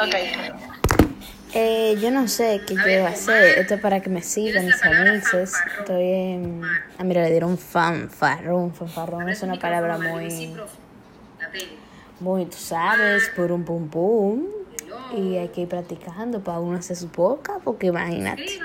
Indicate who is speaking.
Speaker 1: Ok.
Speaker 2: Eh, yo no sé qué yo iba a hacer. Esto es para que me sigan mis amigos. Estoy en... Ah, mira, le dieron fanfarrón. Fanfarrón es una palabra muy... Muy, tú sabes, por un pum pum. Y hay que ir practicando para uno hacer su boca, porque imagínate.